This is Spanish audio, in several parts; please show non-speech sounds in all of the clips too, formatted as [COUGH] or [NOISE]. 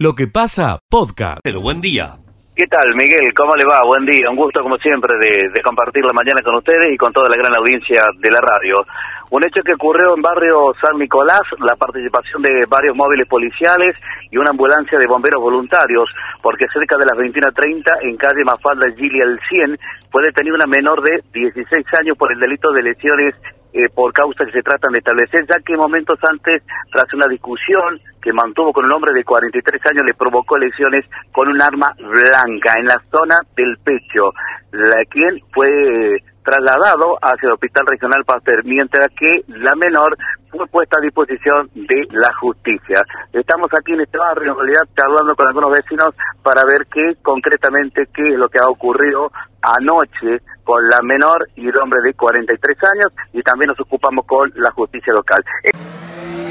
Lo que pasa, podcast. Pero buen día. ¿Qué tal, Miguel? ¿Cómo le va? Buen día. Un gusto, como siempre, de, de, compartir la mañana con ustedes y con toda la gran audiencia de la radio. Un hecho que ocurrió en barrio San Nicolás, la participación de varios móviles policiales y una ambulancia de bomberos voluntarios, porque cerca de las 21.30 en calle Mafalda Gili al 100 fue detenida una menor de 16 años por el delito de lesiones eh, por causa que se tratan de establecer, ya que momentos antes, tras una discusión que mantuvo con un hombre de 43 años, le provocó lesiones con un arma blanca en la zona del pecho, la quien fue eh, trasladado hacia el Hospital Regional Pasteur, mientras que la menor fue puesta a disposición de la justicia. Estamos aquí en este barrio, en realidad, charlando con algunos vecinos para ver qué concretamente, qué es lo que ha ocurrido anoche con la menor y el hombre de 43 años y también nos ocupamos con la justicia local.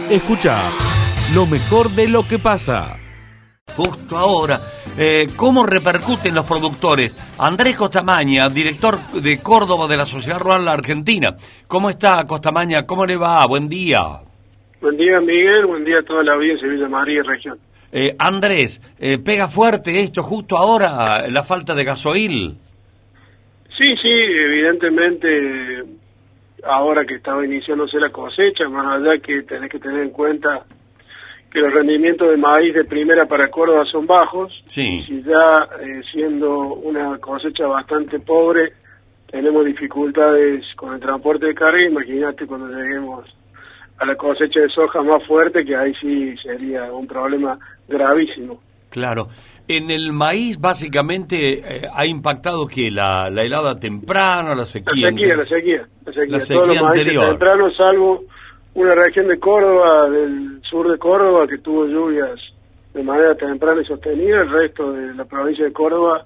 Escucha lo mejor de lo que pasa. Justo ahora, eh, ¿cómo repercuten los productores? Andrés Costamaña, director de Córdoba de la Sociedad Rural Argentina. ¿Cómo está Costamaña? ¿Cómo le va? Buen día. Buen día, Miguel. Buen día a toda la audiencia de Villa María y región. Eh, Andrés, eh, ¿pega fuerte esto justo ahora, la falta de gasoil? Sí, sí, evidentemente, ahora que estaba iniciándose la cosecha, más allá que tenés que tener en cuenta que los rendimientos de maíz de primera para Córdoba son bajos. Sí. Y ya eh, siendo una cosecha bastante pobre, tenemos dificultades con el transporte de carga. Imagínate cuando lleguemos a la cosecha de soja más fuerte, que ahí sí sería un problema gravísimo. Claro. En el maíz, básicamente, eh, ha impactado que la, la helada temprano, la sequía. La sequía, la sequía. La sequía, la sequía Todos los maíces anterior. tempranos, salvo una región de Córdoba, del sur de Córdoba, que tuvo lluvias de manera temprana y sostenida. El resto de la provincia de Córdoba,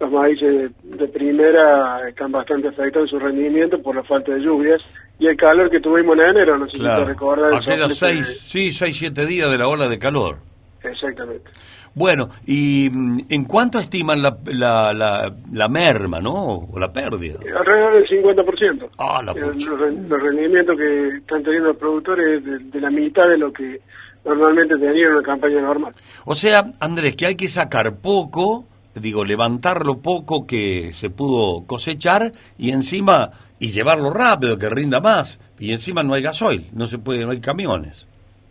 los maíces de, de primera están bastante afectados en su rendimiento por la falta de lluvias y el calor que tuvimos en enero. No sé si Claro. te el Aquellos soplete seis, sí, seis, siete días de la ola de calor. de- Exactamente. Bueno, ¿y mm, en cuánto estiman la, la, la, la merma, no? O la pérdida. Alrededor del 50%. Ah, la pucha. los, re- los rendimientos que están teniendo los productores es de, de la mitad de lo que normalmente tenían en una campaña normal. O sea, Andrés, que hay que sacar poco, digo, levantar lo poco que se pudo cosechar y encima, y llevarlo rápido, que rinda más. Y encima no hay gasoil, no se puede, no hay camiones.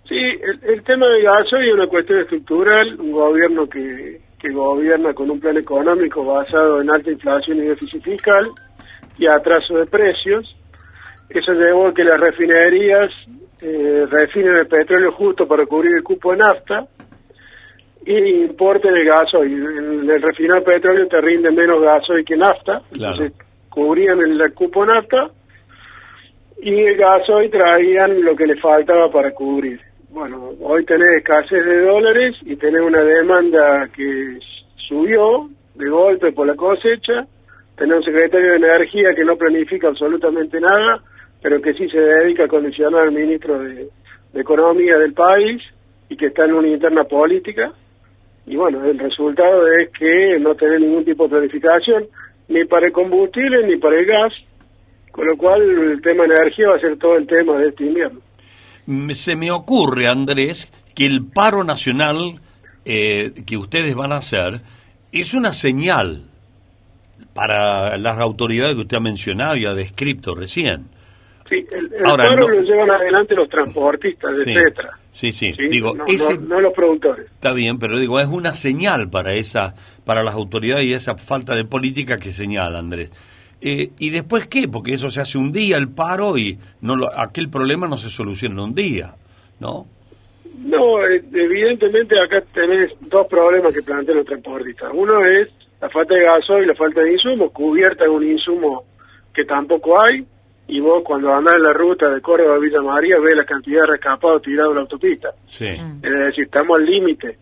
Sí, el, el tema del gasoil es una cuestión estructural, un gobierno que, que gobierna con un plan económico basado en alta inflación y déficit fiscal y atraso de precios. Eso llevó a que las refinerías eh, refinen el petróleo justo para cubrir el cupo de nafta y importen el gasoil. El, el refinar petróleo te rinde menos gasoil que nafta, Claro. entonces cubrían el, el cupo de nafta y el gasoil traían lo que le faltaba para cubrir. Bueno, hoy tenés escasez de dólares y tenés una demanda que subió de golpe por la cosecha, tenés un secretario de Energía que no planifica absolutamente nada, pero que sí se dedica a condicionar al ministro de, de Economía del país y que está en una interna política. Y bueno, el resultado es que no tenés ningún tipo de planificación, ni para el combustible ni para el gas, con lo cual el tema de energía va a ser todo el tema de este invierno. Se me ocurre, Andrés, que el paro nacional eh, que ustedes van a hacer es una señal para las autoridades que usted ha mencionado y ha descrito recién. Sí, el, el Ahora, paro no- lo llevan adelante los transportistas, Sí, etcétera. sí, sí. ¿sí? Digo, no, ese- no- no los productores. Está bien, pero digo, es una señal para esa, para las autoridades y esa falta de política que señala Andrés. Eh, ¿Y después qué? Porque eso se hace un día, el paro, y no lo- aquel problema no se soluciona en un día, ¿no? No, eh, evidentemente acá tenés dos problemas que plantean los transportistas. Uno es la falta de gasoil y la falta de insumos, cubierta en un insumo que tampoco hay, y vos cuando andás en la ruta de Córdoba a Villa María ves la cantidad de rescapados tirados en la autopista. Sí. Es decir, estamos al límite.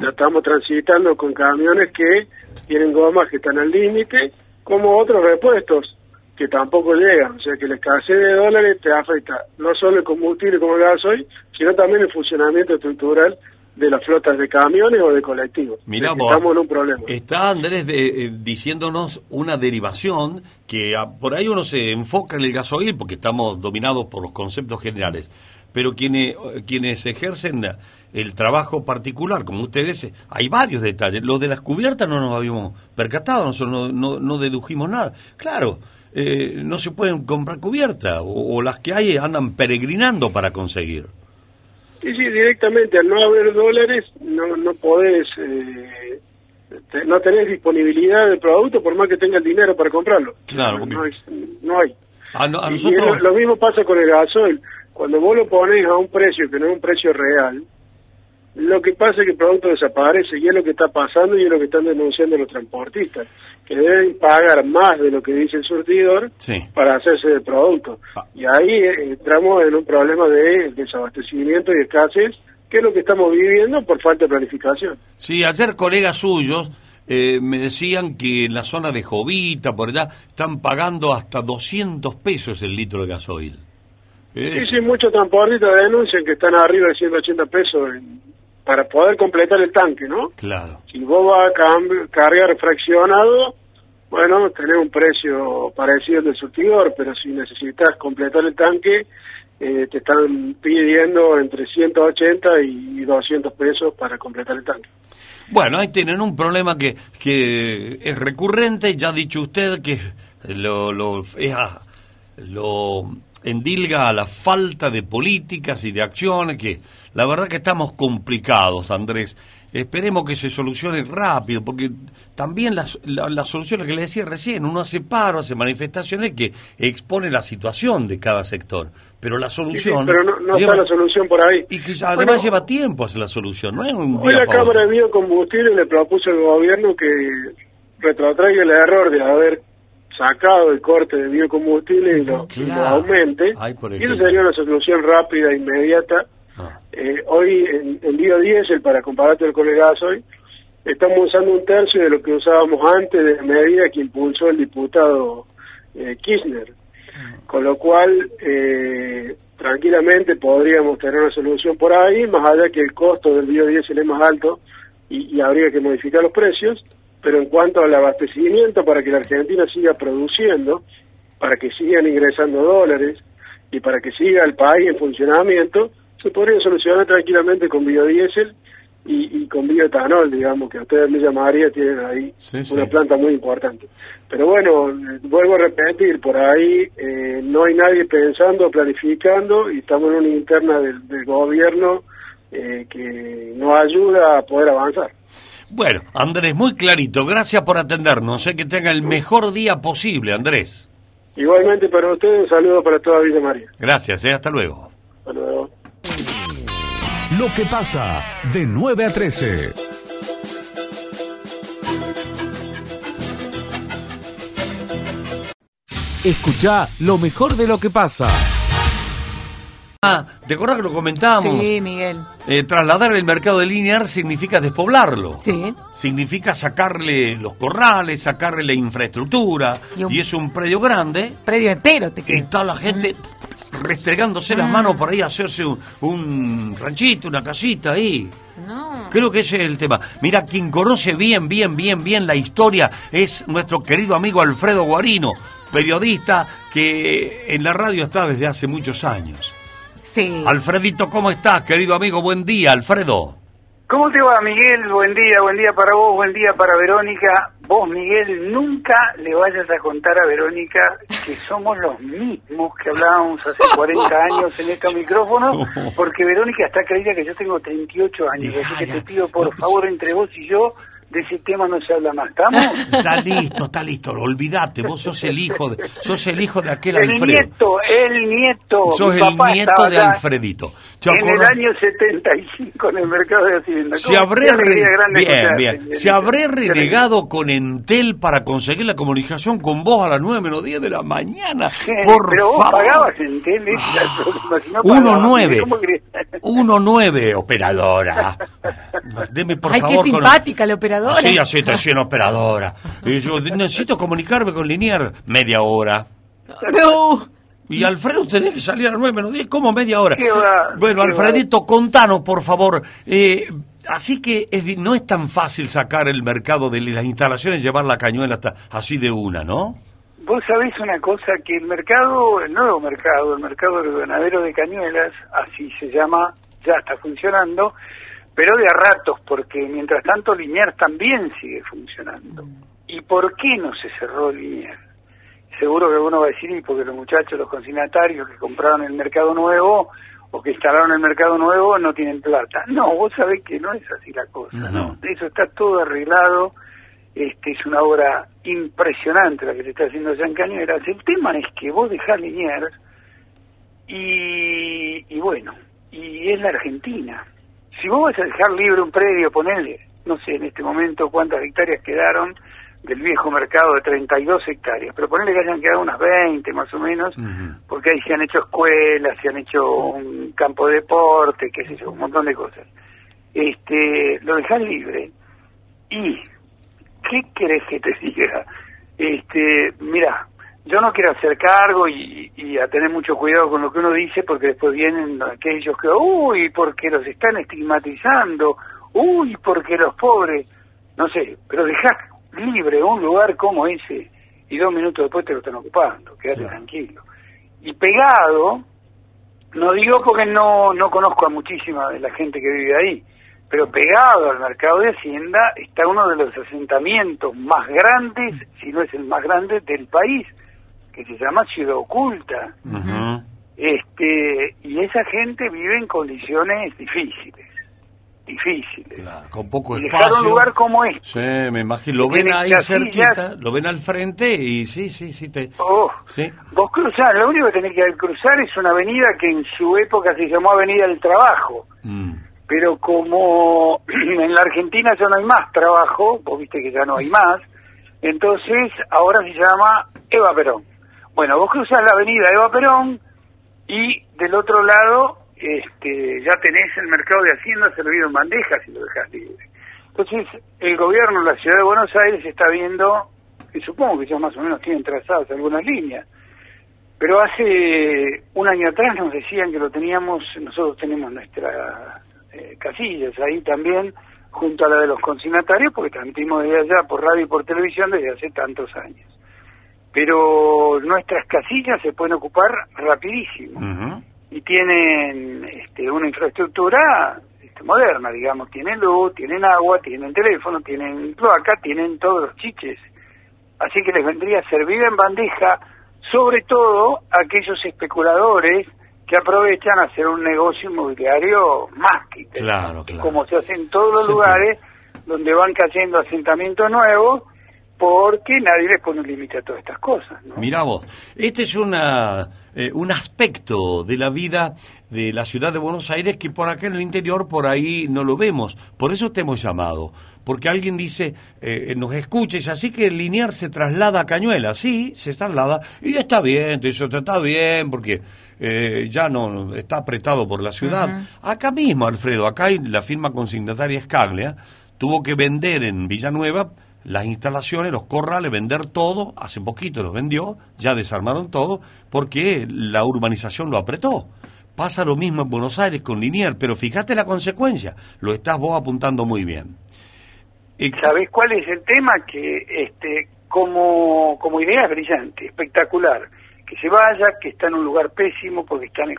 Ya estamos transitando con camiones que tienen gomas que están al límite, como otros repuestos que tampoco llegan. O sea que la escasez de dólares te afecta no solo el combustible como el gasoil, sino también el funcionamiento estructural de las flotas de camiones o de colectivos. Mirá vos, estamos en un problema. está Andrés de- eh, diciéndonos una derivación que ah, por ahí uno se enfoca en el gasoil porque estamos dominados por los conceptos generales. pero quienes, quienes ejercen el trabajo particular, como ustedes, hay varios detalles. Los de las cubiertas no nos habíamos percatado, nosotros no, no, dedujimos nada. Claro, eh, no se pueden comprar cubiertas, o, las que hay andan peregrinando para conseguir. Sí, sí, directamente, al no haber dólares, no, no podés, eh, no tenés disponibilidad del producto por más que tengas dinero para comprarlo. Claro, no, hay. No hay. A, nosotros... lo, mismo pasa con el gasoil. Cuando vos lo pones a un precio que no es un precio real, lo que pasa es que el producto desaparece y es lo que está pasando y es lo que están denunciando los transportistas, que deben pagar más de lo que dice el surtidor para hacerse del producto. Ah. Y ahí eh, entramos en un problema de desabastecimiento y escasez, que es lo que estamos viviendo por falta de planificación. Sí, ayer colegas suyos eh, me decían que en la zona de Jovita, por allá, están pagando hasta 200 pesos el litro de gasoil. Sí, sí, muchos transportistas denuncian que están arriba de 180 pesos para poder completar el tanque, ¿no? Claro. Si vos vas a cargar fraccionado, bueno, tenés un precio parecido al del surtidor, pero si necesitas completar el tanque, eh, te están pidiendo entre 180 y 200 pesos para completar el tanque. Bueno, ahí tienen un problema que, que es recurrente, ya ha dicho usted que lo, lo, lo endilga a la falta de políticas y de acciones que la verdad que estamos complicados, Andrés. Esperemos que se solucione rápido, porque también las, la, soluciones que le decía recién, uno hace paro, hace manifestaciones que expone la situación de cada sector, pero la solución... pero no, está la solución por ahí. Y que además lleva tiempo hacer la solución, no es un Hoy la Cámara de Biocombustible le propuso al gobierno que retrotraiga el error de haber sacado el corte de biocombustible y lo, aumente. y eso sería una solución rápida e inmediata Ah. Eh, hoy en, en biodiesel, para compararte el gasoil, estamos usando un tercio de lo que usábamos antes de la medida que impulsó el diputado eh, Kirchner. Ah. Con lo cual, eh, tranquilamente podríamos tener una solución por ahí, más allá que el costo del biodiesel es más alto y, y habría que modificar los precios, pero en cuanto al abastecimiento para que la Argentina siga produciendo, para que sigan ingresando dólares y para que siga el país en funcionamiento, se podría solucionar tranquilamente con biodiesel y, y con bioetanol, digamos, que ustedes me llamaría, tienen ahí una planta muy importante. Pero bueno, vuelvo a repetir, por ahí eh, no hay nadie pensando, planificando, y estamos en una interna del, gobierno eh, que nos ayuda a poder avanzar. Bueno, Andrés, muy clarito, gracias por atendernos, sé que tenga el mejor día posible, Andrés. Igualmente para ustedes, un saludo para toda Villa María. Gracias, eh, hasta luego. Hasta luego. Lo que pasa de 9 a 13. Escucha lo mejor de lo que pasa. Ah, ¿te acuerdas que lo comentábamos? Sí, Miguel. Eh, trasladar el mercado de linear significa despoblarlo. Sí. Significa sacarle los corrales, sacarle la infraestructura. Y, es un predio grande. Predio entero, te Y está la gente restregándose las manos por ahí a hacerse un, ranchito, una casita ahí. No. Creo que ese es el tema. Mira, quien conoce bien, bien, bien, bien la historia es nuestro querido amigo Alfredo Guarino, periodista que en la radio está desde hace muchos años. Sí. Alfredito, ¿cómo estás, querido amigo? Buen día, Alfredo. ¿Cómo te va, Miguel? Buen día, buen día para vos, buen día para Verónica. Vos, Miguel, nunca le vayas a contar a Verónica que somos los mismos que hablábamos hace [LAUGHS] 40 años en estos micrófonos, porque Verónica está creída que yo tengo 38 años, así que te pido, por favor, entre vos y yo, de ese tema no se habla más, ¿estamos? [LAUGHS] Está listo, está listo, olvídate, vos sos el hijo de, sos el hijo de aquel el Alfredo. nieto, el nieto. Sos el nieto de Alfredito. en el año 75 en el mercado de Hacienda. Se habré, bien, bien. Se habré renegado con Entel para conseguir la comunicación con vos a las 9 menos 10 de la mañana. por pero vos favor. pagabas Entel, ¿eh? [LAUGHS] 1-9. 1-9, operadora. Deme por Ay, favor. qué simpática la operadora. Sí, así está operadora. Y yo necesito comunicarme con Linier media hora. No. Y Alfredo tenés que salir a las nueve menos diez, ¿cómo media hora? bueno, Alfredito, contanos, por favor. Eh, así que no es tan fácil sacar el mercado de las instalaciones y llevar la cañuela hasta así de una, ¿no? Vos sabés una cosa, que el mercado, el nuevo mercado, el mercado del ganadero de cañuelas, así se llama, ya está funcionando, pero de a ratos, porque mientras tanto Liniers también sigue funcionando. ¿Y por qué no se cerró Liniers? Seguro que uno va a decir, y porque los muchachos, los consignatarios que compraron el mercado nuevo o que instalaron el mercado nuevo no tienen plata. No, vos sabés que no es así la cosa, ¿no? Eso está todo arreglado, este es una obra impresionante la que se está haciendo allá en. El tema es que vos dejás Liniers y, y bueno, y es la Argentina. Si vos vas a dejar libre un predio, ponele, no sé en este momento cuántas hectáreas quedaron del viejo mercado de 32 hectáreas, pero ponele que hayan quedado unas 20 más o menos, porque ahí se han hecho escuelas, se han hecho un campo de deporte, qué sé yo, un montón de cosas. Este, lo dejas libre y ¿qué querés que te [LAUGHS] diga? Este, mira, yo no quiero hacer cargo y, y, a tener mucho cuidado con lo que uno dice porque después vienen aquellos que, uy, porque los están estigmatizando, uy, porque los pobres, no sé, pero dejá libre un lugar como ese y dos minutos después te lo están ocupando, quédate tranquilo. Y pegado, no digo porque no, no conozco a muchísima de la gente que vive ahí, pero pegado al mercado de Hacienda está uno de los asentamientos más grandes, si no es el más grande del país, que se llama Ciudad Oculta. Este, y esa gente vive en condiciones difíciles, difíciles. Claro, con poco y espacio. dejar un lugar como este. Sí, me imagino. Lo ven ahí casillas. cerquita, lo ven al frente y sí, sí, sí. Te... Oh, sí. Vos cruzás, lo único que tenés que cruzar es una avenida que en su época se llamó Avenida del Trabajo. Mm. Pero como [CLEARS THROAT] en la Argentina ya no hay más trabajo, vos viste que ya no hay más, entonces ahora se llama Eva Perón. Bueno, vos cruzás la avenida Eva Perón y del otro lado este, ya tenés el mercado de Hacienda servido en bandejas y lo dejás libre. Entonces el gobierno de la ciudad de Buenos Aires está viendo, y supongo que ya más o menos tienen trazadas algunas líneas, pero hace un año atrás nos decían que lo teníamos, nosotros tenemos nuestra eh, casillas ahí también, junto a la de los consignatarios, porque transmitimos desde allá por radio y por televisión desde hace tantos años. Pero nuestras casillas se pueden ocupar rapidísimo y tienen este, una infraestructura este, moderna, digamos, tienen luz, tienen agua, tienen teléfono, tienen cloaca, tienen todos los chiches. Así que les vendría a servir en bandeja, sobre todo a aquellos especuladores que aprovechan a hacer un negocio inmobiliario más que Claro, claro. como se hace en todos los Sí, lugares donde van cayendo asentamientos nuevos porque nadie les pone un límite a todas estas cosas. ¿no? Mirá vos, este es una, eh, un aspecto de la vida de la ciudad de Buenos Aires que por acá en el interior por ahí no lo vemos. Por eso te hemos llamado. Porque alguien dice, eh, nos escuches, así que el linear se traslada a Cañuela. Sí, se traslada. Y está bien, te dice, está bien, porque eh, ya no está apretado por la ciudad. Acá mismo, Alfredo, acá hay la firma consignataria Escaglia, tuvo que vender en Villanueva las instalaciones, los corrales, vender todo, hace poquito los vendió, ya desarmaron todo, porque la urbanización lo apretó. Pasa lo mismo en Buenos Aires con Linier, pero fíjate la consecuencia, lo estás vos apuntando muy bien. Eh, ¿Sabés cuál es el tema? Que este, como, como idea es brillante, espectacular. Que se vaya, que está en un lugar pésimo porque está en,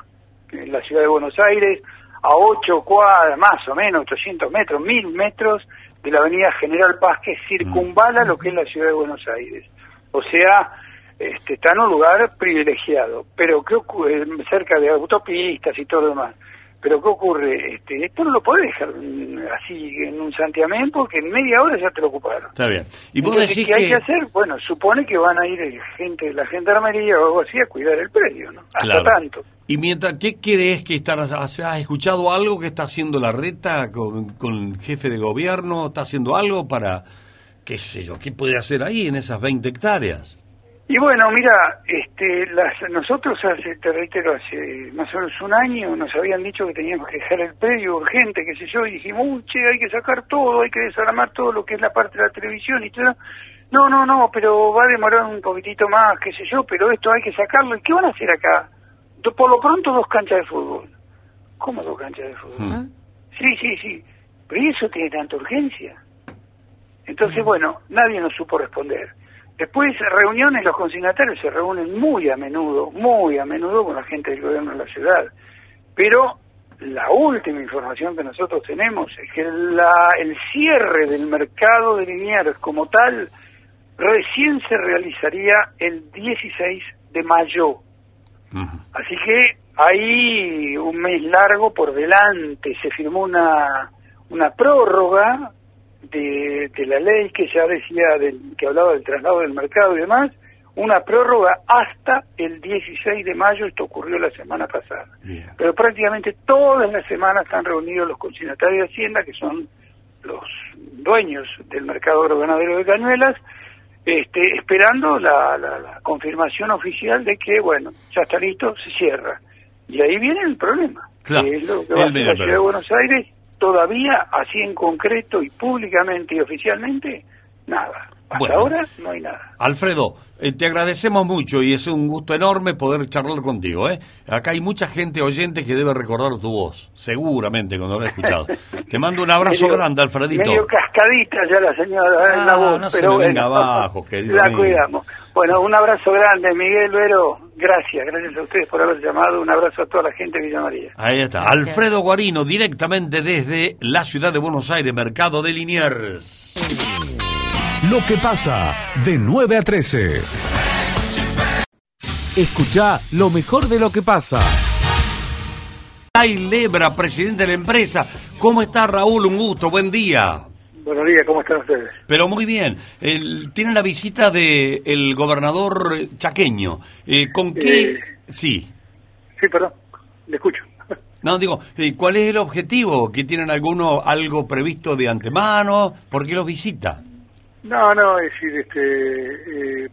en la ciudad de Buenos Aires, a 8 cuadras, más o menos, 800 metros, 1000 metros de la avenida General Paz, que circunvala lo que es la ciudad de Buenos Aires. O sea, este, está en un lugar privilegiado, pero ¿qué ocurre? cerca de autopistas y todo lo demás. Pero ¿qué ocurre? Este, esto no lo podés dejar así en un santiamén porque en media hora ya te lo ocuparon. Está bien. Y vos Entonces, decís ¿qué hay que... que hacer? Bueno, supone que van a ir gente de la gendarmería o algo así a cuidar el predio, ¿no? Hasta Claro. tanto. Y mientras, ¿qué crees que estás, has, has escuchado algo que está haciendo la reta con, con el jefe de gobierno? ¿Está haciendo algo para, qué sé yo, qué puede hacer ahí en esas 20 hectáreas? Y bueno, mira, este, las, nosotros hace, te reitero, hace más o menos un año nos habían dicho que teníamos que dejar el predio urgente, qué sé yo, y dijimos, uy, che, hay que sacar todo, hay que desarmar todo lo que es la parte de la televisión y todo. No, no, no, pero va a demorar un poquitito más, qué sé yo, pero esto hay que sacarlo. ¿Y qué van a hacer acá? Por lo pronto dos canchas de fútbol. ¿Cómo dos canchas de fútbol? Hmm. Sí, sí, sí. Pero ¿y eso tiene tanta urgencia? Entonces, bueno, nadie nos supo responder. Después, reuniones, los consignatarios se reúnen muy a menudo, muy a menudo con la gente del gobierno de la ciudad. Pero la última información que nosotros tenemos es que la, el cierre del mercado de Liniers como tal recién se realizaría el 16 de mayo. Así que hay un mes largo por delante. Se firmó una, una prórroga de, de la ley que ya decía, del, que hablaba del traslado del mercado y demás, una prórroga hasta el 16 de mayo. Esto ocurrió la semana pasada. Bien. Pero prácticamente todas las semanas están reunidos los consignatarios de Hacienda, que son los dueños del mercado agroganadero de Cañuelas, este, esperando la, la- la confirmación oficial de que, bueno, ya está listo, se cierra. Y ahí viene el problema. Claro, que es lo que va a hacer la Ciudad de. Buenos Aires, todavía, así en concreto y públicamente y oficialmente, nada. Hasta Bueno. ahora no hay nada. Alfredo, eh, te agradecemos mucho y es un gusto enorme poder charlar contigo. ¿eh? Acá hay mucha gente oyente que debe recordar tu voz, seguramente cuando lo he escuchado. [LAUGHS] te mando un abrazo Medio- grande, Alfredito. Medio cascadita ya la señora en Ah, la voz, no se pero me venga bueno, abajo, querido la mío. cuidamos. Bueno, un abrazo grande, Miguel Vero. Gracias, gracias a ustedes por haber llamado. Un abrazo a toda la gente de Villa María. Ahí está, Alfredo Guarino, directamente desde la ciudad de Buenos Aires, Mercado de Liniers. Lo que pasa de 9 a 13. Escucha lo mejor de lo que pasa. Ay Lebra, presidente de la empresa. ¿Cómo está Raúl? Un gusto, buen día. Buenos días, ¿cómo están ustedes? Pero muy bien. El- tiene la visita de el gobernador chaqueño. Eh, ¿Con qué? Eh. Sí. Sí, perdón, le escucho. [LAUGHS] No, digo, eh, ¿cuál es el objetivo? ¿Que tienen alguno algo previsto de antemano? ¿Por qué los visita? No, no, es decir, este, eh,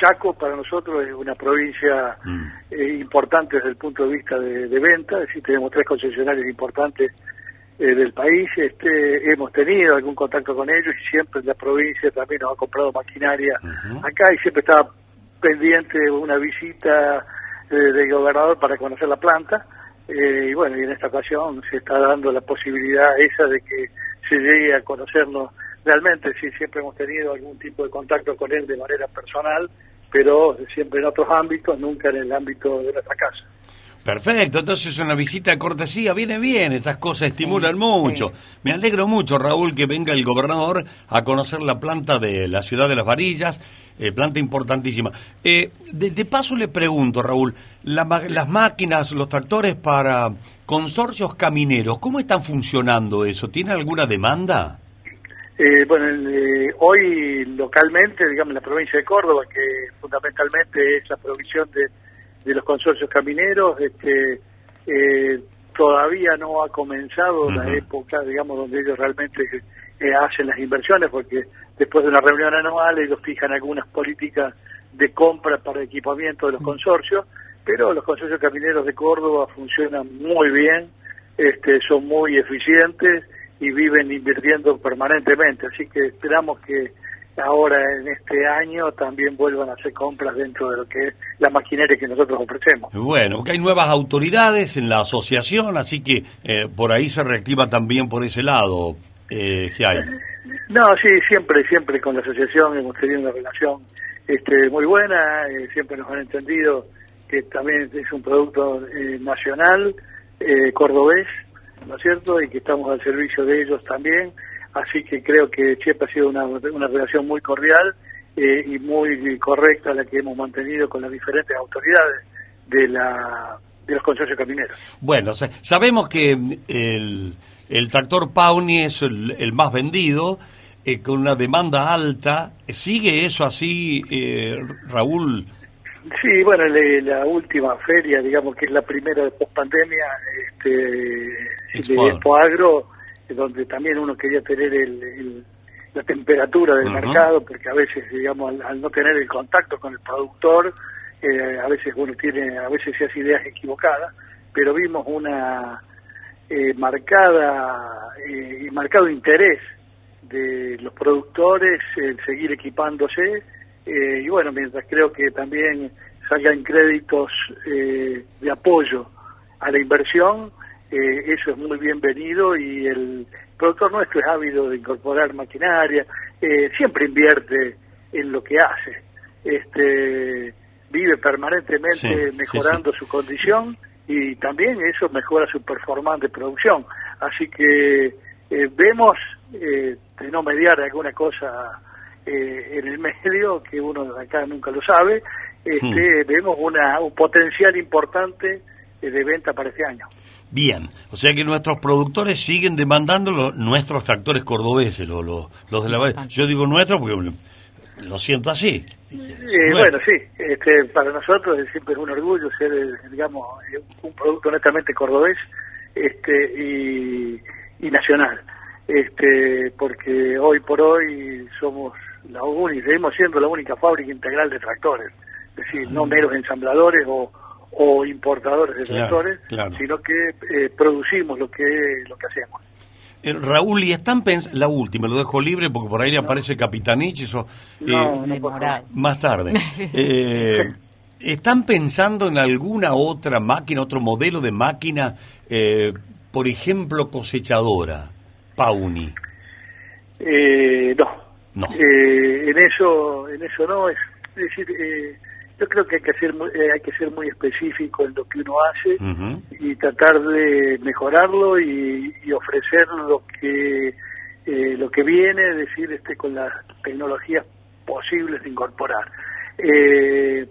Chaco para nosotros es una provincia Mm. importante desde el punto de vista de, de venta, es decir, tenemos tres concesionarios importantes eh, del país, este, hemos tenido algún contacto con ellos y siempre la provincia también nos ha comprado maquinaria acá y siempre estaba pendiente una visita eh, del gobernador para conocer la planta eh, y bueno, y en esta ocasión se está dando la posibilidad esa de que se llegue a conocernos realmente, sí, siempre hemos tenido algún tipo de contacto con él de manera personal, pero siempre en otros ámbitos, nunca en el ámbito de nuestra casa. Perfecto, entonces una visita de cortesía viene bien, estas cosas estimulan mucho. Me alegro mucho, Raúl, que venga el gobernador a conocer la planta de la ciudad de las varillas, eh, planta importantísima. Eh, de, de paso le pregunto, Raúl, la las máquinas, los tractores para consorcios camineros, ¿cómo están funcionando eso? ¿Tiene alguna demanda? Eh, bueno, el, eh, hoy localmente, digamos, en la provincia de Córdoba, que fundamentalmente es la provisión de, de los consorcios camineros, este, eh, todavía no ha comenzado la época, digamos, donde ellos realmente eh, hacen las inversiones, porque después de una reunión anual ellos fijan algunas políticas de compra para equipamiento de los consorcios, pero los consorcios camineros de Córdoba funcionan muy bien, este, son muy eficientes y viven invirtiendo permanentemente, así que esperamos que ahora en este año también vuelvan a hacer compras dentro de lo que es la maquinaria que nosotros ofrecemos. Bueno, porque hay nuevas autoridades en la asociación, así que eh, por ahí se reactiva también por ese lado, eh, Giai. No, sí, siempre, siempre con la asociación hemos tenido una relación este, muy buena, eh, siempre nos han entendido que también es un producto eh, nacional, eh, cordobés, ¿no es cierto? Y que estamos al servicio de ellos también, así que creo que siempre ha sido una, una relación muy cordial eh, y muy correcta la que hemos mantenido con las diferentes autoridades de, la, de los consorcios camineros. Bueno, sa- sabemos que el, el tractor Pauni es el, el más vendido, eh, con una demanda alta. ¿Sigue eso así, eh, Raúl? Sí, bueno, le- la última feria, digamos que es la primera de post-pandemia, este, Expo de. Expo Agro, donde también uno quería tener el, el- la temperatura del mercado, porque a veces, digamos, al, al no tener el contacto con el productor, eh, a veces uno tiene, a veces se hace ideas equivocadas, pero vimos una eh, marcada eh, y marcado interés de los productores en seguir equipándose eh, y bueno, mientras creo que también salgan créditos eh, de apoyo a la inversión, eh, eso es muy bienvenido y el productor nuestro es ávido de incorporar maquinaria, eh, siempre invierte en lo que hace. Este, vive permanentemente Sí, sí, mejorando su condición y también eso mejora su performance de producción. Así que eh, vemos, eh, de no mediar alguna cosa eh, en el medio, que uno acá nunca lo sabe, este, vemos una, un potencial importante eh, de venta para este año. Bien, o sea que nuestros productores siguen demandando lo- nuestros tractores cordobeses, lo- lo- los de la Yo digo nuestros porque lo siento así. Eh, bueno, sí, este, para nosotros es siempre un orgullo ser, eh, digamos, eh, un producto netamente cordobés este, y, y nacional, este, porque hoy por hoy somos la única, seguimos siendo la única fábrica integral de tractores, es decir, no meros ensambladores o, o importadores de Claro, tractores, claro. sino que eh, producimos lo que lo que hacemos. Eh, Raúl, y están pensando, la última, lo dejo libre porque por ahí le aparece Capitanich, eso eh, No, no, Demorado. favor. más tarde. [LAUGHS] Eh, ¿Están pensando en alguna otra máquina, otro modelo de máquina, eh, por ejemplo, cosechadora, Pauni? Eh, no. No. Eh, en eso, en eso no. Es, es decir, eh, yo creo que hay que ser muy, eh, hay que ser muy específico en lo que uno hace y tratar de mejorarlo y, y ofrecer lo que eh, lo que viene, es decir, este con las tecnologías posibles de incorporar. Eh,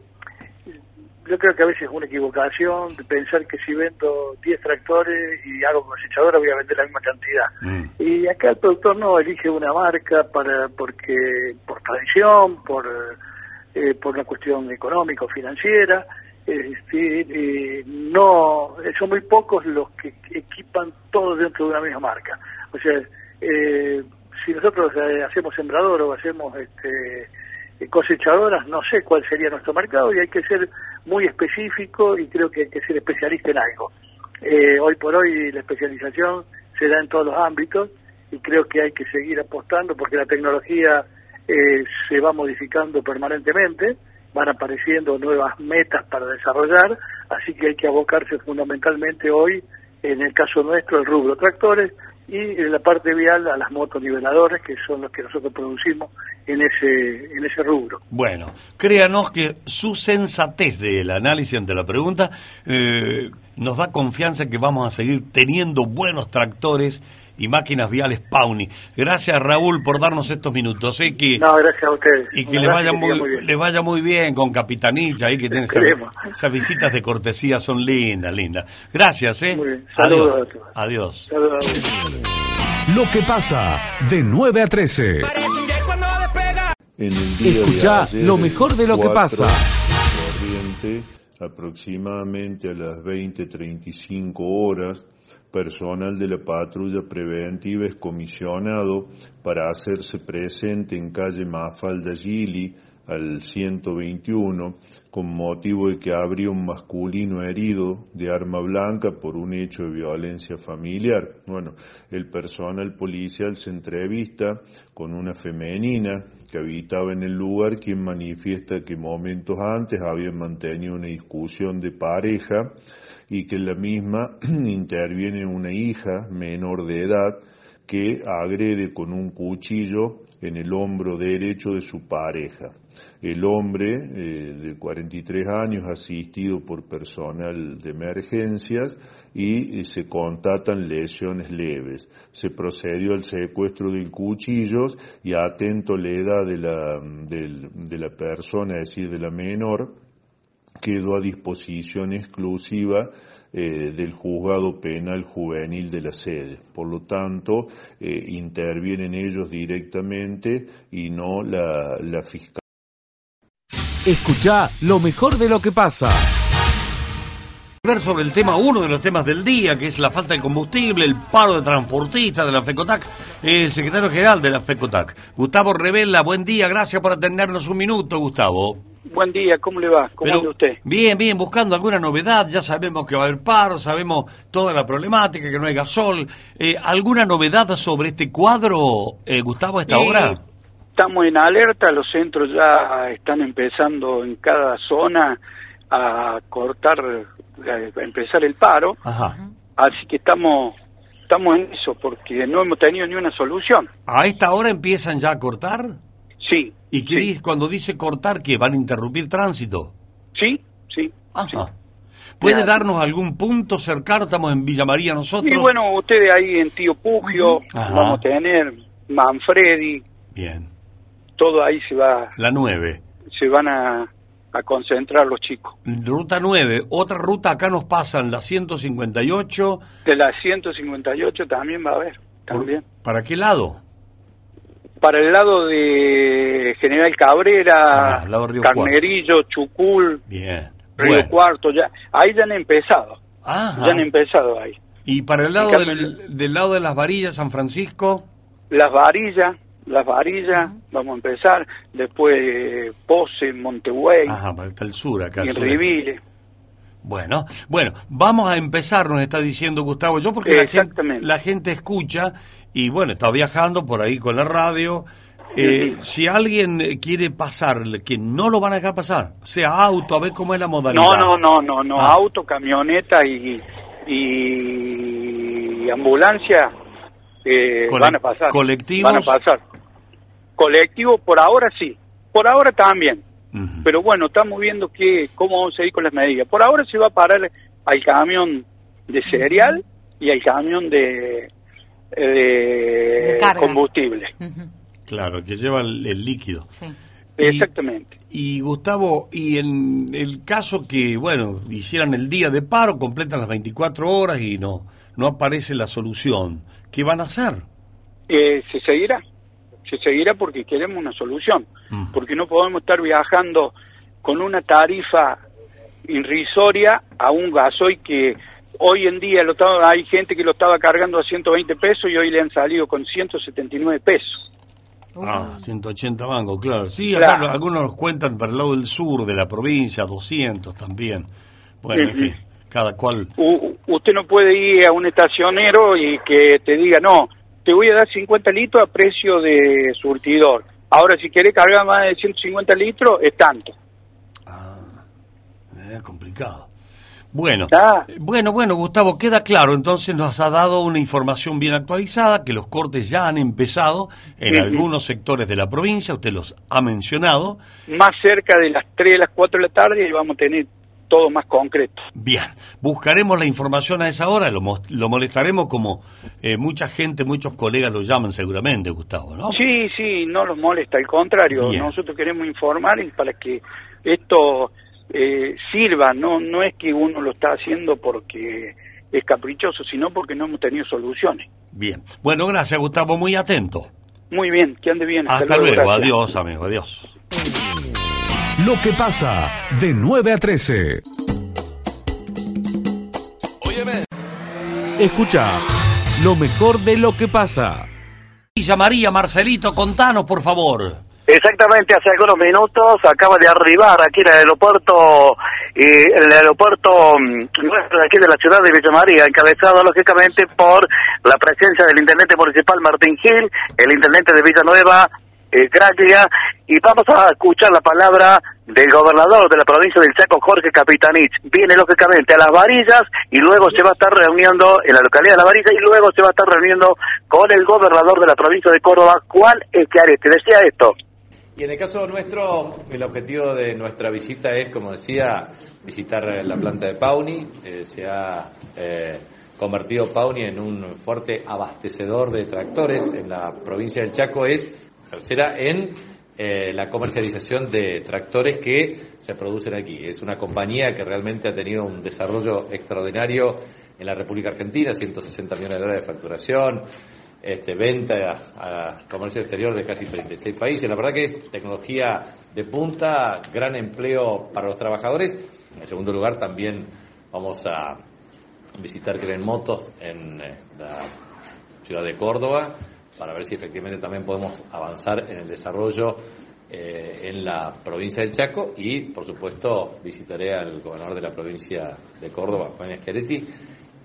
yo creo que a veces es una equivocación de pensar que si vendo 10 tractores y hago cosechadora voy a vender la misma cantidad. Mm. Y acá el productor no elige una marca para porque por tradición, por eh, por una cuestión económica o financiera. Es decir, eh, no son muy pocos los que equipan todo dentro de una misma marca. O sea, eh, si nosotros hacemos sembrador o hacemos este, cosechadoras, no sé cuál sería nuestro mercado y hay que ser muy específico y creo que hay que ser especialista en algo. Eh, hoy por hoy la especialización se da en todos los ámbitos y creo que hay que seguir apostando porque la tecnología eh, se va modificando permanentemente, van apareciendo nuevas metas para desarrollar, así que hay que abocarse fundamentalmente hoy, en el caso nuestro, el rubro tractores y en la parte vial a las motoniveladoras, que son los que nosotros producimos en ese, en ese rubro. Bueno, créanos que su sensatez del análisis ante la pregunta eh, nos da confianza que vamos a seguir teniendo buenos tractores y máquinas viales Pauni. Gracias Raúl por darnos estos minutos. Sé que No, gracias a ustedes. y que le vaya muy, bien. le vaya muy bien con Capitanilla ahí que tiene esas, visitas de cortesía son lindas, lindas. Gracias, eh. Muy bien. Saludos Adiós. a todos. Adiós. Saludos. Lo que pasa de 9 a 13. En el día de Escuchá ayer, lo mejor de lo que 4 pasa. Corriente, aproximadamente a las 20.35 horas, personal de la patrulla preventiva es comisionado para hacerse presente en calle Mafalda Gili al 121 con motivo de que habría un masculino herido de arma blanca por un hecho de violencia familiar. Bueno, el personal policial se entrevista con una femenina que habitaba en el lugar, quien manifiesta que momentos antes había mantenido una discusión de pareja y que en la misma [CLEARS THROAT] interviene una hija menor de edad que agrede con un cuchillo en el hombro derecho de su pareja. El hombre eh, de 43 años asistido por personal de emergencias y eh, se contatan lesiones leves. Se procedió al secuestro del cuchillo y atento la edad de la, de la persona, es decir, de la menor, quedó a disposición exclusiva eh, del juzgado penal juvenil de la sede. Por lo tanto, eh, intervienen ellos directamente y no la, la fiscalía. Escuchá lo mejor de lo que pasa. Hablar sobre el tema, uno de los temas del día, que es la falta de combustible, el paro de transportistas de la FECOTAC, el secretario general de la FECOTAC, Gustavo Revela, buen día, gracias por atendernos un minuto, Gustavo. Buen día, ¿cómo le va? ¿Cómo Pero- anda usted? Bien, bien, buscando alguna novedad, ya sabemos que va a haber paro, sabemos toda la problemática, que no hay gasol. Eh, ¿Alguna novedad sobre este cuadro, eh, Gustavo, a esta Y hora? Estamos en alerta, los centros ya están empezando en cada zona a cortar, a empezar el paro, Ajá. así que estamos estamos en eso porque no hemos tenido ni una solución. ¿A esta hora empiezan ya a cortar? Sí, ¿Y qué dice- cuando dice cortar, que van a interrumpir tránsito? Sí, sí. Ajá. ¿Puede darnos algún punto cercano? Estamos en Villa María nosotros. Y bueno, ustedes ahí en Tío Pugio, Ajá. vamos a tener Manfredi, Bien. todo ahí se va, La 9. se van a, a concentrar los chicos. Ruta 9. Otra ruta acá nos pasan, la 158. De la 158 también va a haber, también. ¿Para qué lado? Para el lado de General Cabrera, Ah, Carnerillo, Chucul, Bien. Río Bueno. Cuarto, ya, ahí ya han empezado, Ajá. ya han empezado ahí. Y para el lado cambio, del, del lado de las varillas, San Francisco. Las varillas, las varillas, vamos a empezar, después Pose, Montevideo, Ajá, para el sur, acá. y sureste. Rivile. Bueno, bueno, vamos a empezar, nos está diciendo Gustavo. Yo porque la gente, la gente escucha y bueno, está viajando por ahí con la radio. Eh, Si alguien eh, quiere pasar, que no lo van a dejar pasar, sea auto, a ver cómo es la modalidad. No, no, no, no, no, Ah. auto, camioneta y, y ambulancia eh, Cole- van a pasar. ¿colectivos? Van a pasar. Colectivo por ahora sí, por ahora también. Pero bueno, estamos viendo que, cómo vamos a ir con las medidas. Por ahora se va a parar al camión de cereal y al camión de, eh, de combustible. Claro, que lleva el, el líquido. sí. Y- Exactamente. Y Gustavo, y en el caso que, bueno, hicieran el día de paro, completan las 24 horas y no, no aparece la solución, ¿qué van a hacer? Eh, se seguirá, se seguirá porque queremos una solución, Mm. porque no podemos estar viajando con una tarifa irrisoria a un gasoil que hoy en día lo estaba- hay gente que lo estaba cargando a 120 pesos y hoy le han salido con 179 pesos. Ah, 180 mangos, claro. Sí, Claro. acá algunos nos cuentan para el lado del sur de la provincia, 200 también. Bueno, en fin, cada cual. U- usted no puede ir a un estacionero y que te diga, no, te voy a dar 50 litros a precio de surtidor. Ahora, si quiere cargar más de 150 litros, es tanto. Es complicado. Bueno, Ah. eh, bueno, bueno, Gustavo, queda claro, entonces nos ha dado una información bien actualizada, que los cortes ya han empezado en algunos sectores de la provincia, usted los ha mencionado. Más cerca de las 3, las 4 de la tarde y vamos a tener todo más concreto. Bien, buscaremos la información a esa hora, lo, lo molestaremos como eh, mucha gente, muchos colegas lo llaman seguramente, Gustavo, ¿no? Sí, sí, no los molesta, al contrario, Bien. nosotros queremos informar y para que esto eh, sirva, no no es que uno lo está haciendo porque es caprichoso, sino porque no hemos tenido soluciones. Bien, bueno, gracias, Gustavo, muy atento. Muy bien, que ande bien. Hasta luego, gracias. adiós, amigo, adiós. Lo que pasa de 9 a 13. Escucha lo mejor de lo que pasa. Villa María, Marcelito, contanos, por favor. Exactamente, hace algunos minutos acaba de arribar aquí en el aeropuerto, eh, en el aeropuerto mm, nuestro de aquí de la ciudad de Villa María, encabezado lógicamente por la presencia del intendente municipal Martín Gil, el intendente de Villanueva, eh, y vamos a escuchar la palabra del gobernador de la provincia del Chaco, Jorge Capitanich. Viene lógicamente a las varillas y luego se va a estar reuniendo en la localidad de la varilla y luego se va a estar reuniendo con el gobernador de la provincia de Córdoba, Juan Eschiaretti. Decía esto. Y en el caso nuestro, el objetivo de nuestra visita es, como decía, visitar eh, la planta de Pauni. Eh, se ha eh, convertido Pauni en un fuerte abastecedor de tractores en la provincia del Chaco. Es tercera en eh, la comercialización de tractores que se producen aquí. Es una compañía que realmente ha tenido un desarrollo extraordinario en la República Argentina, 160 millones de dólares de facturación, este, venta a, comercio exterior de casi 36 países. La verdad que es tecnología de punta, gran empleo para los trabajadores. En segundo lugar, también vamos a visitar Gren Motos en eh, la ciudad de Córdoba para ver si efectivamente también podemos avanzar en el desarrollo eh, en la provincia del Chaco y, por supuesto, visitaré al gobernador de la provincia de Córdoba, Juan Schiaretti,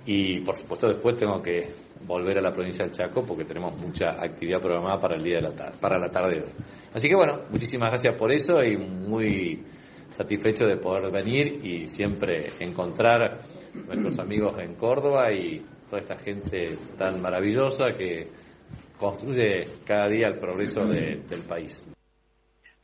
y, por supuesto, después tengo que volver a la provincia del Chaco porque tenemos mucha actividad programada para el día de la tarde, para la tarde de hoy. Así que, bueno, muchísimas gracias por eso y muy satisfecho de poder venir y siempre encontrar nuestros amigos en Córdoba y toda esta gente tan maravillosa que construye cada día el progreso de- del país.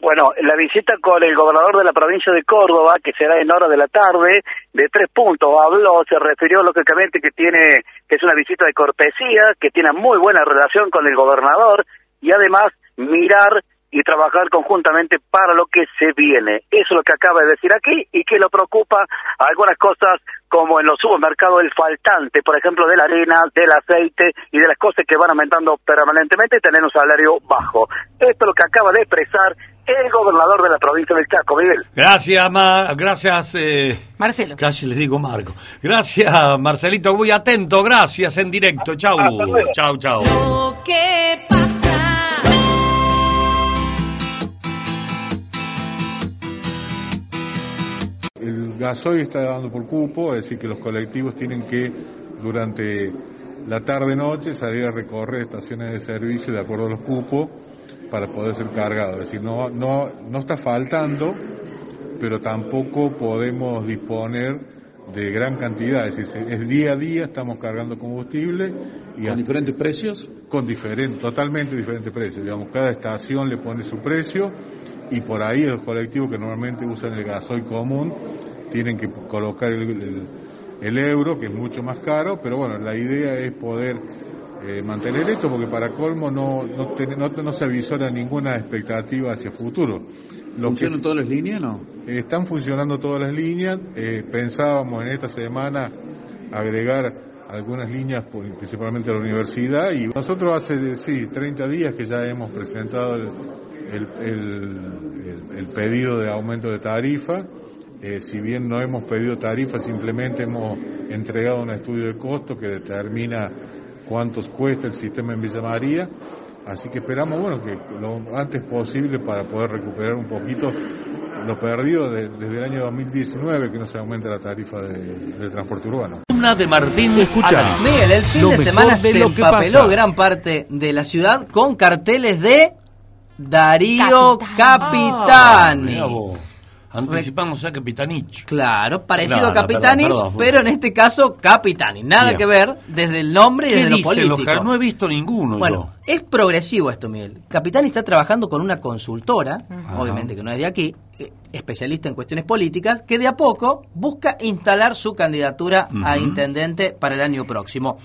Bueno, la visita con el gobernador de la provincia de Córdoba, que será en hora de la tarde, de tres puntos. Habló, se refirió lógicamente que tiene, que es una visita de cortesía, que tiene muy buena relación con el gobernador y además mirar y trabajar conjuntamente para lo que se viene. Eso es lo que acaba de decir aquí y que lo preocupa algunas cosas como en los supermercados el faltante, por ejemplo, de la harina, del aceite y de las cosas que van aumentando permanentemente y tener un salario bajo. Esto es lo que acaba de expresar el gobernador de la provincia del Chaco, Miguel. Gracias, Ma- gracias. Eh, Marcelo. casi les digo Marco. Gracias, Marcelito, muy atento. Gracias en directo. Chau, chau, chau. Lo Gasoil está dando por cupo, es decir, que los colectivos tienen que durante la tarde-noche salir a recorrer estaciones de servicio de acuerdo a los cupos para poder ser cargados. Es decir, no, no, no está faltando, pero tampoco podemos disponer de gran cantidad. Es decir, es día a día, estamos cargando combustible y ¿Con diferentes precios? con diferentes, totalmente diferentes precios. Digamos, cada estación le pone su precio y por ahí los colectivos que normalmente usan el gasoil común tienen que colocar el, el- el euro, que es mucho más caro, pero bueno, la idea es poder eh, mantener esto porque para colmo no, no, ten- no- no se avisora ninguna expectativa hacia futuro. Lo ¿Funcionan todas las líneas no? eh, Están funcionando todas las líneas. eh, pensábamos en esta semana agregar algunas líneas, principalmente a la universidad. Y nosotros hace, sí, 30 días que ya hemos presentado el- el- el- el pedido de aumento de tarifa. Eh, si bien no hemos pedido tarifa, simplemente hemos entregado un estudio de costo que determina cuántos cuesta el sistema en Villa María. Así que esperamos, bueno, que lo antes posible para poder recuperar un poquito lo perdido de- desde el año 2019, que no se aumenta la tarifa de- del transporte urbano. Una de Martín Escucha. Miguel, el fin Lo de semana de se lo empapeló pasa. gran parte de la ciudad con carteles de Darío Capitani. Mirá vos. Anticipamos a Capitanich. Claro, parecido a Capitanich, perdón, perdón, fue- pero en este caso Capitani. Nada Bien. que ver desde el nombre y ¿Qué desde lo dicen los político. No he visto ninguno Bueno, yo. es progresivo esto, Miguel. Capitani está trabajando con una consultora, obviamente que no es de aquí, eh, especialista en cuestiones políticas, que de a poco busca instalar su candidatura a intendente para el año próximo.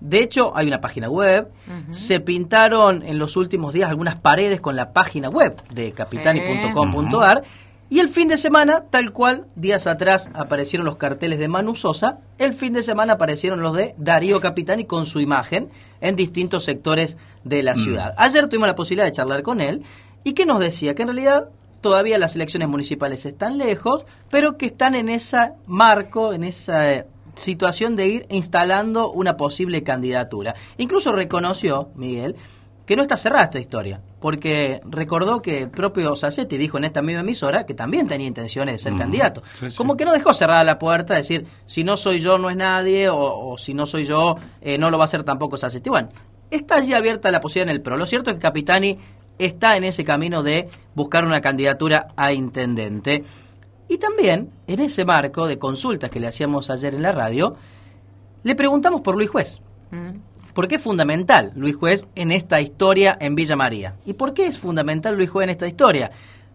De hecho, hay una página web, se pintaron en los últimos días algunas paredes con la página web de capitani.com.ar y el fin de semana, tal cual, días atrás aparecieron los carteles de Manu Sosa, el fin de semana aparecieron los de Darío Capitani con su imagen en distintos sectores de la ciudad. Ayer tuvimos la posibilidad de charlar con él y que nos decía que en realidad todavía las elecciones municipales están lejos, pero que están en ese marco, en esa eh, situación de ir instalando una posible candidatura. Incluso reconoció, Miguel, que no está cerrada esta historia, porque recordó que el propio Sassetti dijo en esta misma emisora que también tenía intenciones de ser candidato. Sí, sí. Como que no dejó cerrada la puerta, decir, si no soy yo no es nadie, o, o si no soy yo eh, no lo va a hacer tampoco Sassetti. Bueno, está allí abierta la posibilidad en el PRO. Lo cierto es que Capitani está en ese camino de buscar una candidatura a intendente. Y también, en ese marco de consultas que le hacíamos ayer en la radio, le preguntamos por Luis Juez. ¿Por qué es fundamental Luis Juez en esta historia en Villa María? ¿Y por qué es fundamental Luis Juez en esta historia?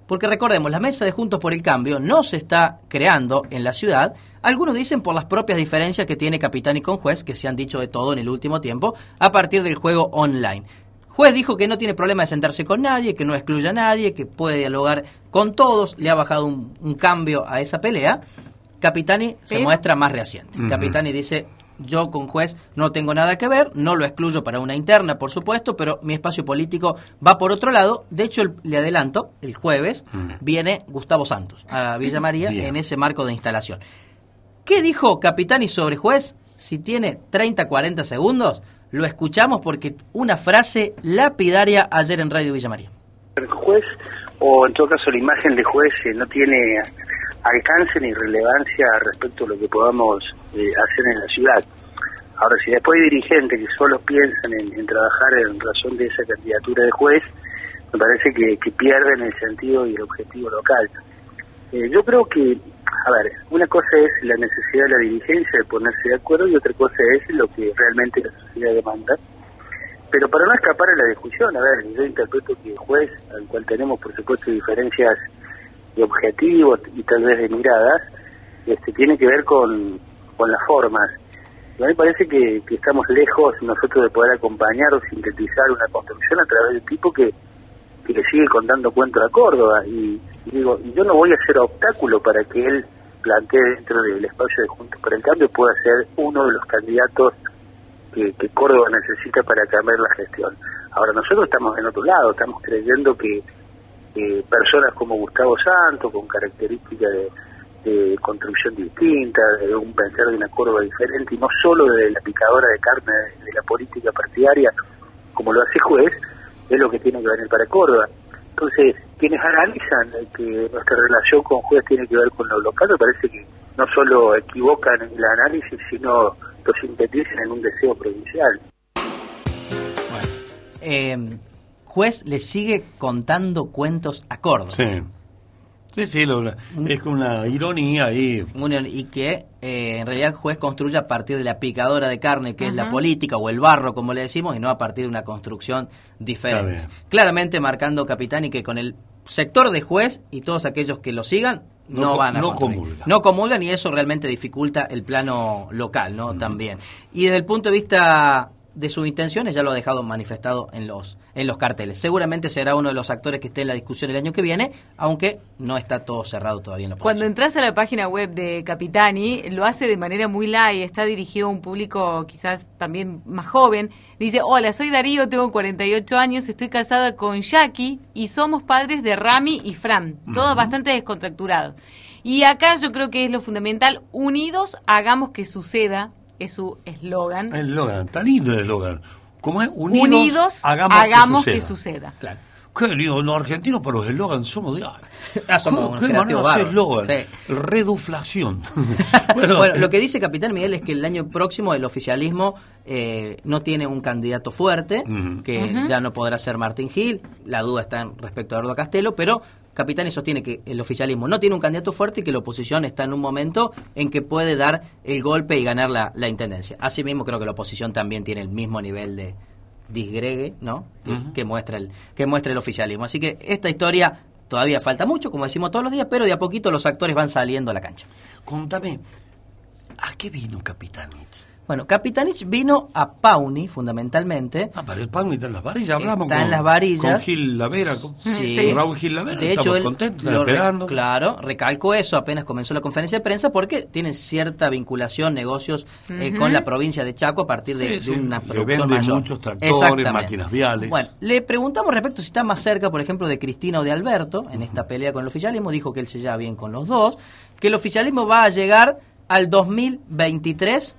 Porque recordemos, la mesa de Juntos por el Cambio no se está creando en la ciudad. Algunos dicen por las propias diferencias que tiene Capitán y con Juez, que se han dicho de todo en el último tiempo, a partir del juego online. Juez dijo que no tiene problema de sentarse con nadie, que no excluye a nadie, que puede dialogar con todos, le ha bajado un, un cambio a esa pelea. Capitani se muestra más reaciente. Ujú. Capitani dice, yo con juez no tengo nada que ver, no lo excluyo para una interna, por supuesto, pero mi espacio político va por otro lado. De hecho, el- le adelanto, el jueves viene Gustavo Santos a Villa María Bien. en ese marco de instalación. ¿Qué dijo Capitani sobre juez? Si tiene 30, 40 segundos, lo escuchamos porque una frase lapidaria ayer en Radio Villa María. El juez, o en todo caso la imagen de juez, eh, no tiene alcance ni relevancia respecto a lo que podamos eh, hacer en la ciudad. Ahora, si después hay dirigentes que solo piensan en, trabajar en razón de esa candidatura de juez, me parece que, que pierden el sentido y el objetivo local. Eh, yo creo que, a ver, una cosa es la necesidad de la dirigencia de ponerse de acuerdo y otra cosa es lo que realmente la sociedad demanda. pero para no escapar a la discusión, a ver, yo interpreto que el juez, al cual tenemos por supuesto diferencias de objetivos y tal vez de miradas, este, tiene que ver con, con las formas. Y a mí me parece que, que estamos lejos nosotros de poder acompañar o sintetizar una construcción a través de un tipo que, que le sigue contando cuentos a Córdoba. Y, y digo, y yo no voy a ser obstáculo para que él plantee dentro del espacio de Juntos por el Cambio pueda ser uno de los candidatos que, que Córdoba necesita para cambiar la gestión. Ahora, nosotros estamos en otro lado, estamos creyendo que eh, personas como Gustavo Santos, con características de, de construcción distinta, de un pensar de una Córdoba diferente, y no solo de la picadora de carne de, la política partidaria, como lo hace juez, es lo que tiene que venir para Córdoba. Entonces, quienes analizan eh, que nuestra relación con juez tiene que ver con lo local, me parece que no solo equivocan en el análisis, sino lo sintetizan en un deseo provincial. Eh, juez le sigue contando cuentos a Córdoba. Sí. Sí, sí, lo- es una ironía ahí. Y que eh, en realidad el juez construye a partir de la picadora de carne que es la política o el barro como le decimos y no a partir de una construcción diferente. Claramente marcando Capitani que con el sector de juez y todos aquellos que lo sigan no, van a no comulgan. No comulgan y eso realmente dificulta el plano local, ¿no? También. Y desde el punto de vista de sus intenciones ya lo ha dejado manifestado en los en los carteles. Seguramente será uno de los actores que esté en la discusión el año que viene, aunque no está todo cerrado todavía en la Cuando entras a la página web de Capitani, lo hace de manera muy light, está dirigido a un público quizás también más joven. Dice, hola, soy Darío, tengo 48 años, estoy casada con Jackie y somos padres de Rami y Fran. Todo Ujú. bastante descontracturado. Y acá yo creo que es lo fundamental, unidos hagamos que suceda, es su eslogan. El eslogan, tan lindo el eslogan. ¿Cómo es? Unidos, Unidos, hagamos, que suceda. Qué lindo, los argentinos para los eslogans somos de Ah, [LAUGHS] somos ¿Cómo- unos ¿Qué eslogan? Reduflación. [LAUGHS] [LAUGHS] Bueno, lo que dice Capitán Miguel es que el año próximo el oficialismo eh, no tiene un candidato fuerte, que ya no podrá ser Martín Gil, la duda está en respecto a Eduardo Castelo, pero Capitani sostiene que el oficialismo no tiene un candidato fuerte y que la oposición está en un momento en que puede dar el golpe y ganar la, la intendencia. Asimismo, creo que la oposición también tiene el mismo nivel de disgregue, ¿no? Que, muestra el que muestra el oficialismo. Así que esta historia todavía falta mucho, como decimos todos los días, pero de a poquito los actores van saliendo a la cancha. Contame, ¿a qué vino Capitanich? Bueno, Capitanich vino a Pauni, fundamentalmente. Ah, pero el Pauni está en las varillas, hablamos Está con, en las varillas. con Gil Lavera, con, Sí. con Raúl Gil Lavera, De estamos hecho, él contentos, lo re- esperando. claro, recalcó eso apenas comenzó la conferencia de prensa porque tienen cierta vinculación, negocios eh, con la provincia de Chaco a partir de, Sí, de sí, una que producción mayor. muchos tractores, máquinas viales. Bueno, le preguntamos respecto si está más cerca, por ejemplo, de Cristina o de Alberto en esta pelea con el oficialismo. Dijo que él se lleva bien con los dos, que el oficialismo va a llegar al 2023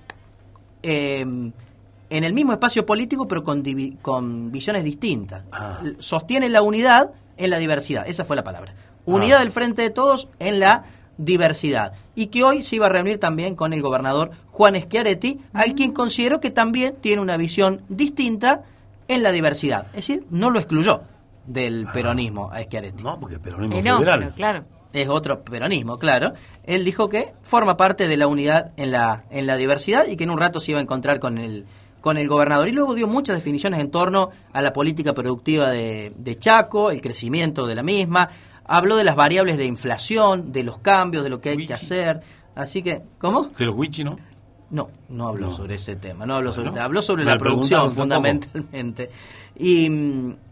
eh, en el mismo espacio político, pero con, divi- con visiones distintas. L- Sostiene la unidad en la diversidad, esa fue la palabra. Unidad Ah. del frente de todos en la diversidad. Y que hoy se iba a reunir también con el gobernador Juan Schiaretti, al quien considero que también tiene una visión distinta en la diversidad. Es decir, no lo excluyó del peronismo a Schiaretti. No, porque el peronismo Eh, no, federal. pero claro. Es otro peronismo, claro. Él dijo que forma parte de la unidad en la, en la diversidad y que en un rato se iba a encontrar con el, con el gobernador. Y luego dio muchas definiciones en torno a la política productiva de, de Chaco, el crecimiento de la misma. Habló de las variables de inflación, de los cambios, de lo que hay que hacer. Así que, ¿cómo? De los Wichi, ¿no? No, no habló sobre ese tema, no habló sobre Bueno, habló sobre la producción fundamentalmente y,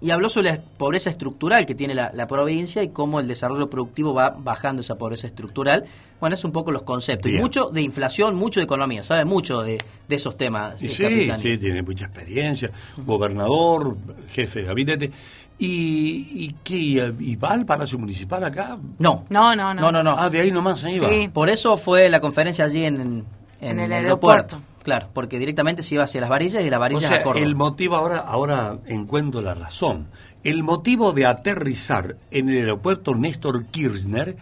y habló sobre la pobreza estructural que tiene la, la provincia y cómo el desarrollo productivo va bajando esa pobreza estructural. Bueno, es un poco los conceptos. Y mucho de inflación, mucho de economía, sabe mucho de, de esos temas. Y sí, Capitani. sí, tiene mucha experiencia, gobernador, jefe de gabinete. ¿Y, y qué? ¿Y va al Palacio Municipal acá? No. No, no, no. No, no, no. Ah, de ahí nomás se iba. Sí. Por eso fue la conferencia allí en, en, En el el aeropuerto. Claro, porque directamente se iba hacia las varillas y las O varillas a sea, Córdoba. el motivo ahora, ahora encuentro la razón. El motivo de aterrizar en el aeropuerto Néstor Kirchner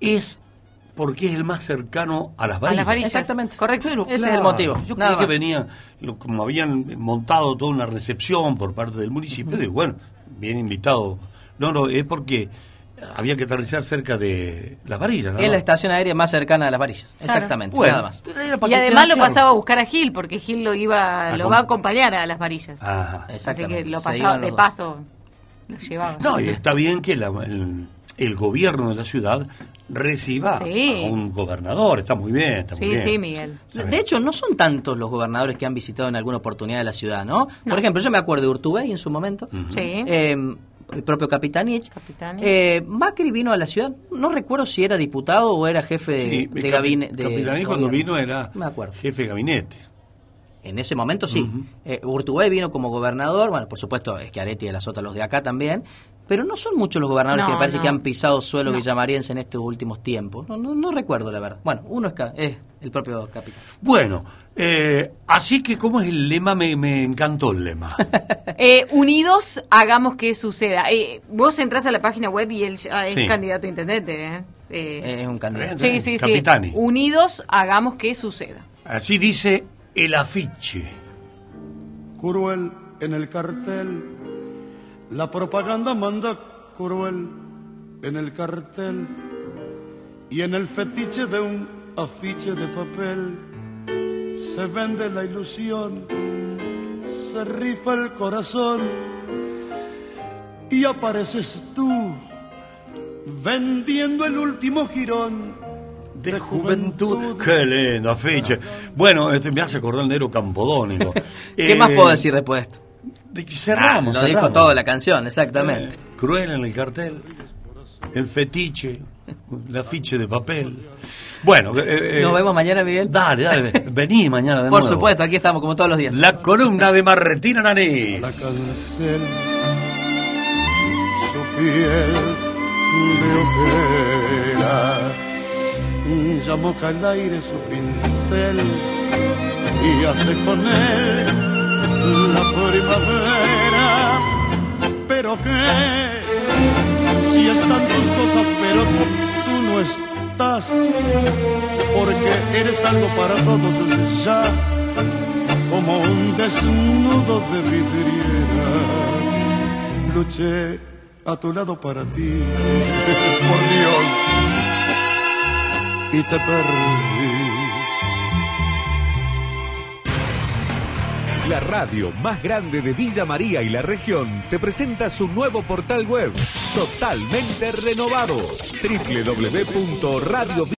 es porque es el más cercano a las A varillas. las varillas. Exactamente. Correcto. Ese es el motivo. Yo nada creí que venía, lo- como habían montado toda una recepción por parte del municipio, digo, bueno, bien invitado. No, no, es porque había que aterrizar cerca de las varillas, ¿no? Es la estación aérea más cercana a las varillas. Exactamente, Bueno, nada más. Y además lo claro. pasaba a buscar a Gil, porque Gil lo iba, Ah, lo va a acompañar a las varillas. Ajá. Así que lo pasaba de dos. paso, lo llevaba. No, y está bien que la- el, el gobierno de la ciudad reciba Sí. a un gobernador, está muy bien, está muy Sí, bien. sí, Miguel. De hecho, no son tantos los gobernadores que han visitado en alguna oportunidad de la ciudad, ¿no? No. Por ejemplo, yo me acuerdo de Urtubey en su momento. Sí. Eh, el propio Capitanich. Capitanich. Eh, Macri vino a la ciudad, no recuerdo si era diputado o era jefe de, Sí, de gabinete. de Capitani cuando vino era me acuerdo. jefe de gabinete. En ese momento sí. Eh, Urtubey vino como gobernador, bueno, por supuesto, Schiaretti de las otras, los de acá también, pero no son muchos los gobernadores No, que me parece no. que han pisado suelo No. villamariense en estos últimos tiempos. No, no, no recuerdo, la verdad. Bueno, uno es, el propio capitán. Bueno, eh, así que ¿cómo es el lema? Me, me encantó el lema. [LAUGHS] Eh, unidos, hagamos que suceda. Eh, vos entras a la página web y él es Sí. candidato a intendente. ¿eh? Eh, Es un candidato. sí, sí, sí. Capitani. Unidos, hagamos que suceda. Así dice el afiche. Cruel en el cartel, la propaganda manda cruel en el cartel y en el fetiche de un afiche de papel se vende la ilusión, se rifa el corazón y apareces tú vendiendo el último girón De juventud. Qué lindo afiche. Bueno, este me hace acordar el negro campodónico. [LAUGHS] ¿Qué Eh, más puedo decir después de esto? Cerramos. Ah, lo dijo todo la canción, exactamente. Eh, cruel en el cartel. El fetiche. El afiche de papel. Bueno, eh, eh, Nos vemos mañana, Miguel. Dale, dale. Vení mañana de Por nuevo. supuesto, aquí estamos como todos los días. La columna de Marretina la Nanís. cancel su piel de ojera ya moca el aire su pincel y hace con él la primavera pero que si están tus cosas pero tú no estás porque eres algo para todos ya como un desnudo de vidriera. Luché a tu lado para ti, [LAUGHS] por Dios, y te perdí. La radio más grande de Villa María y la región te presenta su nuevo portal web, totalmente renovado, www.radio